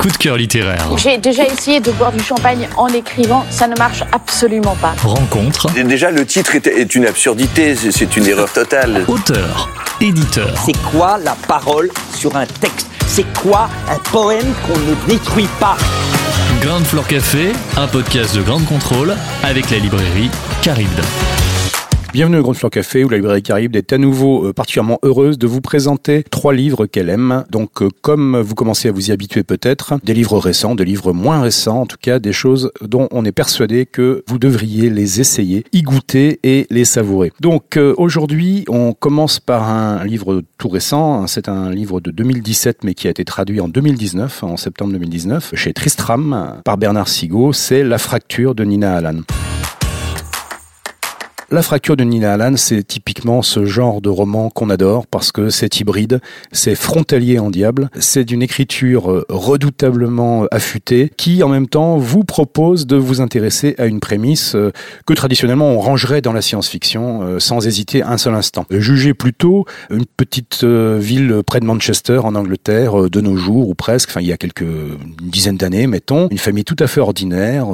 Coup de cœur littéraire. J'ai déjà essayé de boire du champagne en écrivant, ça ne marche absolument pas. Rencontre. Déjà, le titre est, une absurdité, c'est- une erreur totale. Auteur. Éditeur. C'est quoi la parole sur un texte? C'est quoi un poème qu'on ne détruit pas? Ground Floor Café, un podcast de grande contrôle avec la librairie Caribde. Bienvenue au Grand Floor Café où la librairie Caribe est à nouveau euh, particulièrement heureuse de vous présenter trois livres qu'elle aime. Donc, euh, comme vous commencez à vous y habituer peut-être, des livres récents, des livres moins récents, en tout cas des choses dont on est persuadé que vous devriez les essayer, y goûter et les savourer. Donc, euh, aujourd'hui, on commence par un livre tout récent. C'est un livre de 2017 mais qui a été traduit en 2019, en septembre 2019, chez Tristram par Bernard Sigaud. C'est La fracture de Nina Allan. La fracture de Nina Allan, c'est typiquement ce genre de roman qu'on adore parce que c'est hybride, c'est frontalier en diable, c'est d'une écriture euh, redoutablement affûtée qui en même temps vous propose de vous intéresser à une prémisse euh, que traditionnellement on rangerait dans la science-fiction euh, sans hésiter un seul instant. Jugez plutôt une petite ville près de Manchester en Angleterre de nos jours ou presque, enfin il y a quelques une dizaine d'années mettons, une famille tout à fait ordinaire,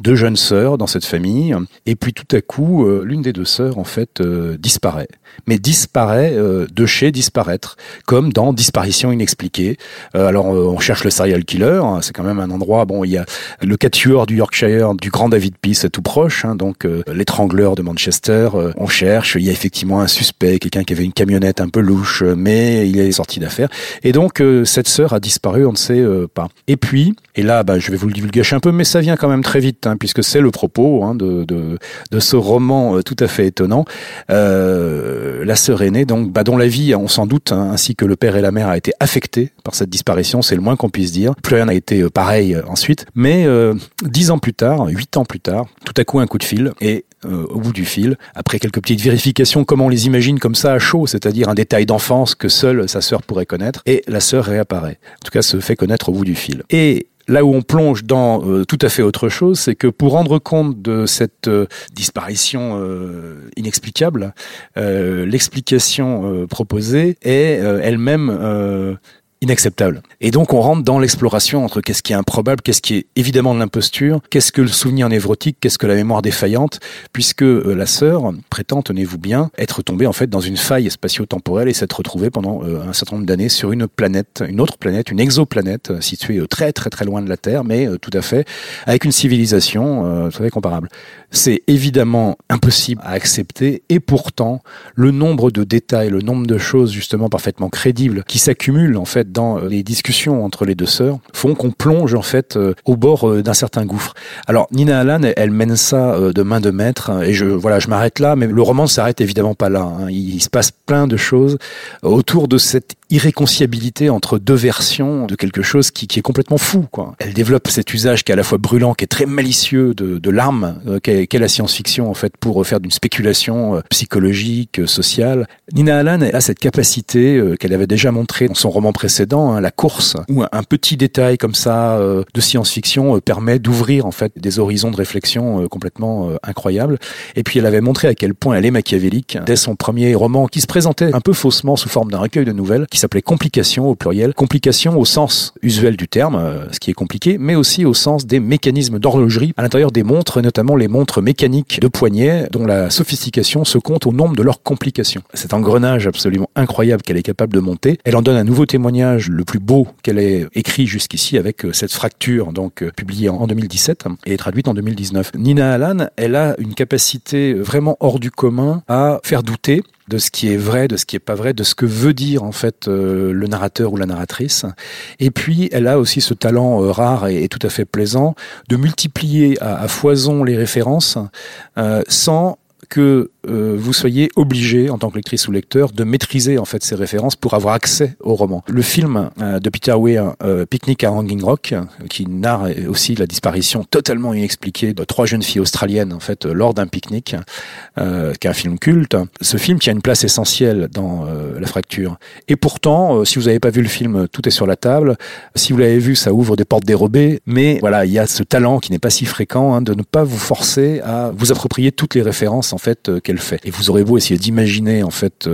deux jeunes sœurs dans cette famille et puis tout à coup euh, l'une des deux sœurs en fait euh, disparaît. Mais disparaît euh, de chez disparaître, comme dans Disparition inexpliquée. Euh, alors on cherche le serial killer, hein, c'est quand même un endroit. Bon, il y a le quatuor du Yorkshire, du grand David Peace tout proche, hein, donc l'étrangleur de Manchester. on cherche, il y a effectivement un suspect, quelqu'un qui avait une camionnette un peu louche, mais il est sorti d'affaire. Et donc cette sœur a disparu, on ne sait pas. Et puis, et là, bah, je vais vous le divulgacher un peu, mais ça vient quand même très vite, hein, puisque c'est le propos de ce roman euh, tout à fait étonnant. Euh, la sœur aînée, donc, bah, dont la vie, on s'en doute, hein, ainsi que le père et la mère, a été affectée par cette disparition, c'est le moins qu'on puisse dire. Plus rien n'a été euh, pareil ensuite. Mais dix ans plus tard, huit ans plus tard, tout à coup un coup de fil et au bout du fil, après quelques petites vérifications, comme on les imagine comme ça à chaud, c'est-à-dire un détail d'enfance que seule sa sœur pourrait connaître, et la sœur réapparaît. En tout cas, se fait connaître au bout du fil. Et Là où on plonge dans euh, tout à fait autre chose, c'est que pour rendre compte de cette euh, disparition euh, inexplicable, l'explication proposée est elle-même inacceptable. Et donc on rentre dans l'exploration entre qu'est-ce qui est improbable, qu'est-ce qui est évidemment de l'imposture, qu'est-ce que le souvenir névrotique, qu'est-ce que la mémoire défaillante, puisque euh, la sœur prétend, tenez-vous bien, être tombée en fait dans une faille spatio-temporelle et s'être retrouvée pendant euh, un certain nombre d'années sur une planète, une autre planète, une exoplanète euh, située très très très loin de la Terre, mais tout à fait avec une civilisation tout à fait comparable. C'est évidemment impossible à accepter et pourtant le nombre de détails, le nombre de choses justement parfaitement crédibles qui s'accumulent en fait dans les discussions entre les deux sœurs font qu'on plonge en fait euh, au bord euh, d'un certain gouffre. Alors Nina Allan, elle, mène ça euh, de main de maître et je voilà, je m'arrête là, mais le roman ne s'arrête évidemment pas là. hein. Il, se passe plein de choses autour de cette irréconciliabilité entre deux versions de quelque chose qui, est complètement fou. Elle développe cet usage qui est à la fois brûlant, qui est très malicieux de, l'arme, qu'est la science-fiction en fait pour faire d'une spéculation psychologique, sociale. Nina Allan a cette capacité qu'elle avait déjà montrée dans son roman précédent, hein, La course, où un, petit détail comme ça euh, de science-fiction euh, permet d'ouvrir en fait des horizons de réflexion euh, complètement incroyables. Et puis elle avait montré à quel point elle est machiavélique dès son premier roman qui se présentait un peu faussement sous forme d'un recueil de nouvelles qui s'appelait Complications au pluriel. Complications au sens usuel du terme, ce qui est compliqué, mais aussi au sens des mécanismes d'horlogerie à l'intérieur des montres, notamment les montres mécaniques de poignet dont la sophistication se compte au nombre de leurs complications. Cet engrenage absolument incroyable qu'elle est capable de monter, elle en donne un nouveau témoignage le plus beau qu'elle ait écrit jusqu'ici avec euh, cette fracture donc euh, publiée en en 2017 et traduite en 2019. Nina Allan, elle a une capacité vraiment hors du commun à faire douter de ce qui est vrai, de ce qui est pas vrai, de ce que veut dire en fait euh, le narrateur ou la narratrice. Et puis elle a aussi ce talent euh, rare et, tout à fait plaisant de multiplier à, foison les références euh, sans que euh, vous soyez obligé, en tant que lectrice ou lecteur, de maîtriser en fait ces références pour avoir accès au roman. Le film euh, de Peter Weir, euh, Picnic à Hanging Rock, qui narre aussi la disparition totalement inexpliquée de trois jeunes filles australiennes en fait lors d'un pique-nique, euh, qui est un film culte. Ce film qui a une place essentielle dans La Fracture. Et pourtant, si vous n'avez pas vu le film, tout est sur la table. Si vous l'avez vu, ça ouvre des portes dérobées. Mais voilà, il y a ce talent qui n'est pas si fréquent hein, de ne pas vous forcer à vous approprier toutes les références en fait Et vous aurez beau essayer d'imaginer en fait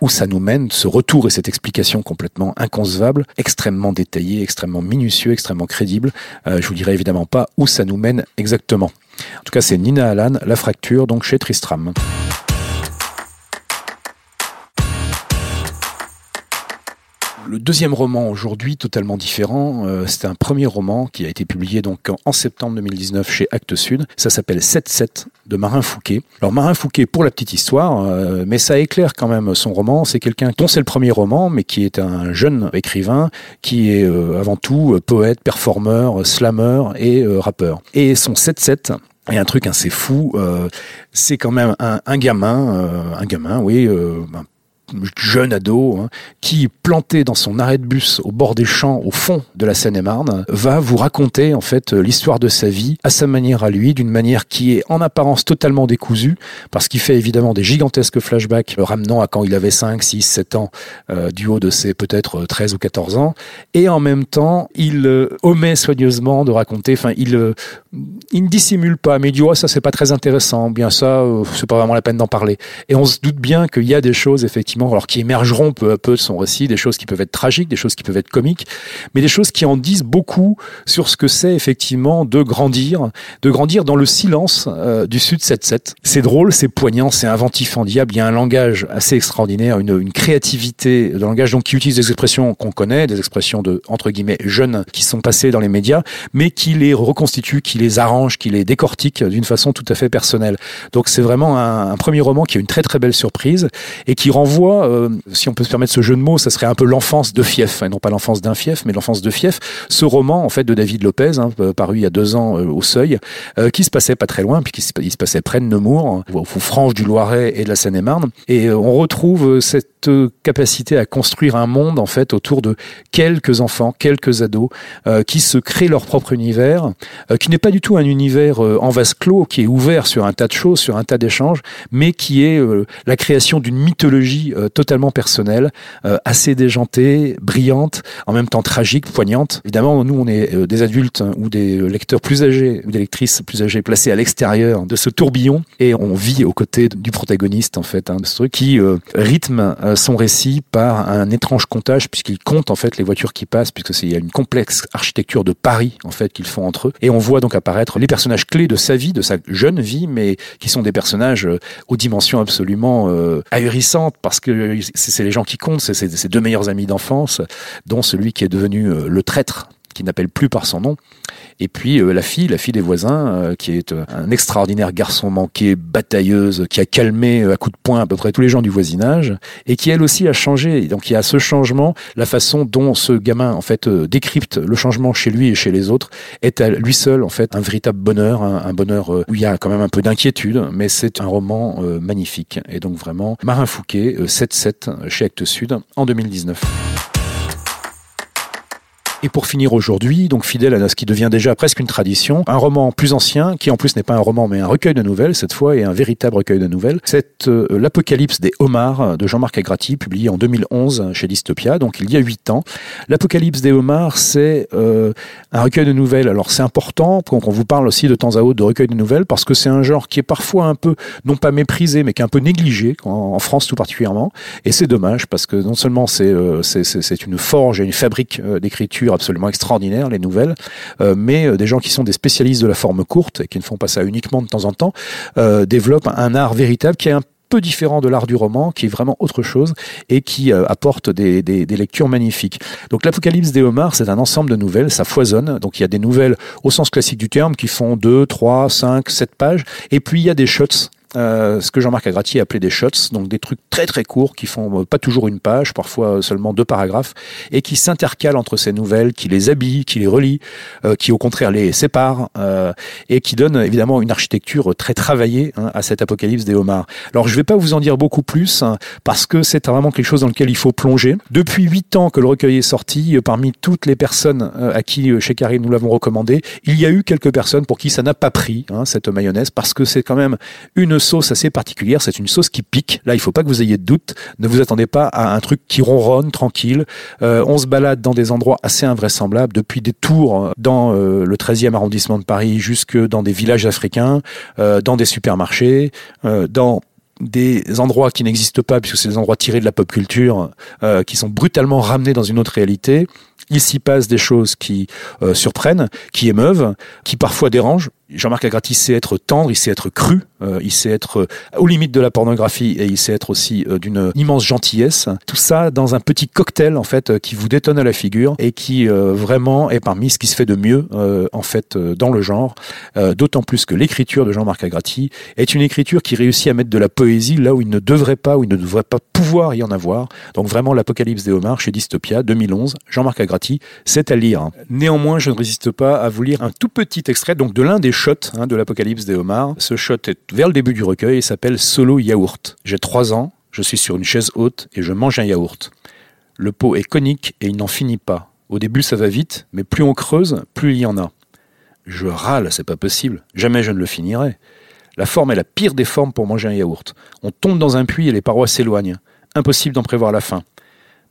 où ça nous mène, ce retour et cette explication complètement inconcevable, extrêmement détaillée, extrêmement minutieux, extrêmement crédible. Euh, je vous dirai évidemment pas où ça nous mène exactement. En tout cas, c'est Nina Allan, La Fracture, donc chez Tristram. Le deuxième roman aujourd'hui, totalement différent, euh, c'est un premier roman qui a été publié donc en, septembre 2019 chez Actes Sud. Ça s'appelle 7-7 de Marin Fouquet. Alors Marin Fouquet, pour la petite histoire, euh, mais ça éclaire quand même son roman. C'est quelqu'un dont c'est le premier roman, mais qui est un jeune écrivain qui est euh, avant tout poète, performeur, slammer et rappeur. Et son 7-7 et un truc assez fou, c'est quand même un, gamin, un gamin, oui, jeune ado, hein, qui, planté dans son arrêt de bus au bord des champs, au fond de la Seine-et-Marne, va vous raconter en fait l'histoire de sa vie à sa manière à lui, d'une manière qui est en apparence totalement décousue, parce qu'il fait évidemment des gigantesques flashbacks ramenant à quand il avait 5, 6, 7 ans, euh, du haut de ses peut-être 13 ou 14 ans, et en même temps, il euh, omet soigneusement de raconter, enfin, il, euh, il ne dissimule pas, mais il dit, oh, ça c'est pas très intéressant, bien ça, c'est pas vraiment la peine d'en parler. Et on se doute bien qu'il y a des choses, effectivement, alors qui émergeront peu à peu de son récit, des choses qui peuvent être tragiques, des choses qui peuvent être comiques, mais des choses qui en disent beaucoup sur ce que c'est effectivement de grandir, de grandir dans le silence euh, du Sud 7-7. C'est drôle, c'est poignant, c'est inventif en diable, il y a un langage assez extraordinaire, une, créativité de langage donc qui utilise des expressions qu'on connaît, des expressions de entre guillemets jeunes qui sont passées dans les médias, mais qui les reconstitue, qui les arrange, qui les décortique d'une façon tout à fait personnelle. Donc c'est vraiment un, premier roman qui est une très très belle surprise et qui renvoie euh, si on peut se permettre ce jeu de mots, ça serait un peu l'enfance de Fief, et non pas l'enfance d'un Fief, mais l'enfance de Fief. Ce roman, en fait, de David Lopez, hein, euh, paru il y a deux ans euh, au Seuil, qui se passait pas très loin, puis qui se, passait près de Nemours, aux franges du Loiret et de la Seine-et-Marne, et on retrouve cette capacité à construire un monde en fait autour de quelques enfants, quelques ados qui se créent leur propre univers, qui n'est pas du tout un univers en vase clos, qui est ouvert sur un tas de choses, sur un tas d'échanges, mais qui est la création d'une mythologie euh, totalement personnelle, euh, assez déjantée, brillante, en même temps tragique, poignante. Évidemment, nous, on est euh, des adultes hein, ou des lecteurs plus âgés ou des lectrices plus âgées placés à l'extérieur de ce tourbillon et on vit aux côtés du protagoniste en fait, hein, de ce truc qui rythme son récit par un étrange comptage puisqu'il compte en fait les voitures qui passent puisque c'est il y a une complexe architecture de Paris en fait qu'ils font entre eux et on voit donc apparaître les personnages clés de sa vie, de sa jeune vie, mais qui sont des personnages aux dimensions absolument ahurissantes parce que c'est les gens qui comptent, c'est ses deux meilleurs amis d'enfance, dont celui qui est devenu euh, le traître qui n'appelle plus par son nom. Et puis euh, la fille, la fille des voisins, euh, qui est un extraordinaire garçon manqué, batailleuse, qui a calmé à coups de poing à peu près tous les gens du voisinage, et qui elle aussi a changé. donc il y a ce changement, la façon dont ce gamin en fait décrypte le changement chez lui et chez les autres, est à lui seul en fait un véritable bonheur, un, bonheur où il y a quand même un peu d'inquiétude, mais c'est un roman magnifique. Et donc vraiment, Marin Fouquet, 7-7 chez Actes Sud en 2019. Et pour finir aujourd'hui, donc fidèle à ce qui devient déjà presque une tradition, un roman plus ancien, qui en plus n'est pas un roman mais un recueil de nouvelles cette fois, et un véritable recueil de nouvelles, c'est euh, L'Apocalypse des homards de Jean-Marc Agrati, publié en 2011 chez Dystopia, donc il y a huit ans. L'Apocalypse des homards, c'est euh, un recueil de nouvelles. Alors c'est important qu'on vous parle aussi de temps à autre de recueil de nouvelles, parce que c'est un genre qui est parfois un peu, non pas méprisé, mais qui est un peu négligé, en, France tout particulièrement, et c'est dommage, parce que non seulement c'est euh, une forge et une fabrique d'écriture, absolument extraordinaire, les nouvelles, euh, mais euh, des gens qui sont des spécialistes de la forme courte et qui ne font pas ça uniquement de temps en temps, euh, développent un art véritable qui est un peu différent de l'art du roman, qui est vraiment autre chose et qui apporte des, lectures magnifiques. Donc l'Apocalypse des homards, c'est un ensemble de nouvelles, ça foisonne. Donc il y a des nouvelles au sens classique du terme qui font 2, 3, 5, 7 pages, et puis il y a des shots euh, ce que Jean-Marc Agrati a appelé des shots, donc des trucs très très courts qui font euh, pas toujours une page, parfois seulement deux paragraphes, et qui s'intercalent entre ces nouvelles, qui les habillent, qui les relient, euh, qui au contraire les séparent, et qui donnent évidemment une architecture très travaillée hein, à cet apocalypse des homards. Alors je vais pas vous en dire beaucoup plus, hein, parce que c'est vraiment quelque chose dans lequel il faut plonger. Depuis huit ans que le recueil est sorti, parmi toutes les personnes à qui chez Carré nous l'avons recommandé, il y a eu quelques personnes pour qui ça n'a pas pris, hein, cette mayonnaise, parce que c'est quand même une sauce assez particulière, c'est une sauce qui pique. Là, il faut pas que vous ayez de doute, ne vous attendez pas à un truc qui ronronne, tranquille. Euh, on se balade dans des endroits assez invraisemblables, depuis des tours dans euh, le 13e arrondissement de Paris jusque dans des villages africains, euh, dans des supermarchés, dans des endroits qui n'existent pas puisque c'est des endroits tirés de la pop culture qui sont brutalement ramenés dans une autre réalité il s'y passe des choses qui surprennent, qui émeuvent, qui parfois dérangent. Jean-Marc Agrati sait être tendre, il sait être cru, euh, il sait être euh, aux limites de la pornographie et il sait être aussi d'une immense gentillesse. Tout ça dans un petit cocktail en fait qui vous détonne à la figure et qui vraiment est parmi ce qui se fait de mieux en fait dans le genre. D'autant plus que l'écriture de Jean-Marc Agrati est une écriture qui réussit à mettre de la poésie là où il ne devrait pas, où il ne devrait pas pouvoir y en avoir. Donc vraiment l'Apocalypse des homards chez Dystopia 2011, Jean-Marc Agrati c'est à lire. Néanmoins, je ne résiste pas à vous lire un tout petit extrait donc de l'un des shots hein, de l'Apocalypse des homards. Ce shot est vers le début du recueil et s'appelle Solo Yaourt. J'ai trois ans, je suis sur une chaise haute et je mange un yaourt. Le pot est conique et il n'en finit pas. Au début, ça va vite, mais plus on creuse, plus il y en a. Je râle, c'est pas possible. Jamais je ne le finirai. La forme est la pire des formes pour manger un yaourt. On tombe dans un puits et les parois s'éloignent. Impossible d'en prévoir la fin.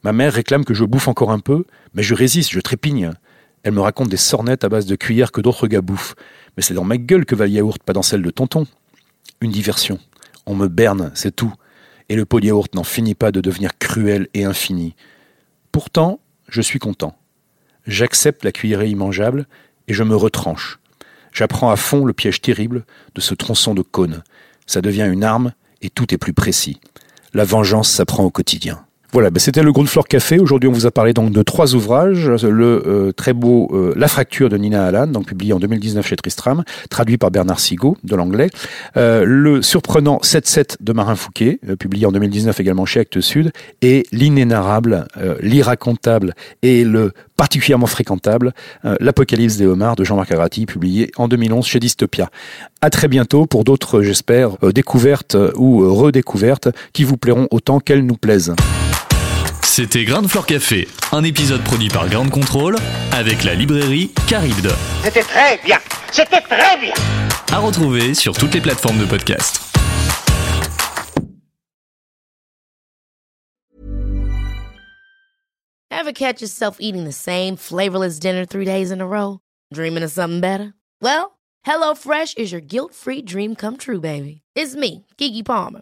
Ma mère réclame que je bouffe encore un peu, mais je résiste, je trépigne. Elle me raconte des sornettes à base de cuillères que d'autres gars bouffent. Mais c'est dans ma gueule que va le yaourt, pas dans celle de tonton. Une diversion. On me berne, c'est tout. Et le pot de yaourt n'en finit pas de devenir cruel et infini. Pourtant, je suis content. J'accepte la cuillerée immangeable et je me retranche. J'apprends à fond le piège terrible de ce tronçon de cône. Ça devient une arme et tout est plus précis. La vengeance s'apprend au quotidien. Voilà, ben c'était le Floor Café. Aujourd'hui, on vous a parlé donc de trois ouvrages. Le euh, très beau euh, La fracture de Nina Allan, donc publié en 2019 chez Tristram, traduit par Bernard Sigaud de l'anglais. Euh, le surprenant 7-7 de Marin Fouquet, publié en 2019 également chez Actes Sud. Et l'inénarrable, l'irracontable et le particulièrement fréquentable, L'Apocalypse des homards de Jean-Marc Agrati, publié en 2011 chez Dystopia. À très bientôt pour d'autres, j'espère, découvertes ou redécouvertes qui vous plairont autant qu'elles nous plaisent. C'était Grain de Fleur Café, un épisode produit par Grande Contrôle avec la librairie Caribde. C'était très bien, c'était très bien. À retrouver sur toutes les plateformes de podcast. Ever catch yourself eating the same flavorless dinner three days in a row? Dreaming of something better? Well, HelloFresh is your guilt-free dream come true, baby. It's me, Kiki Palmer.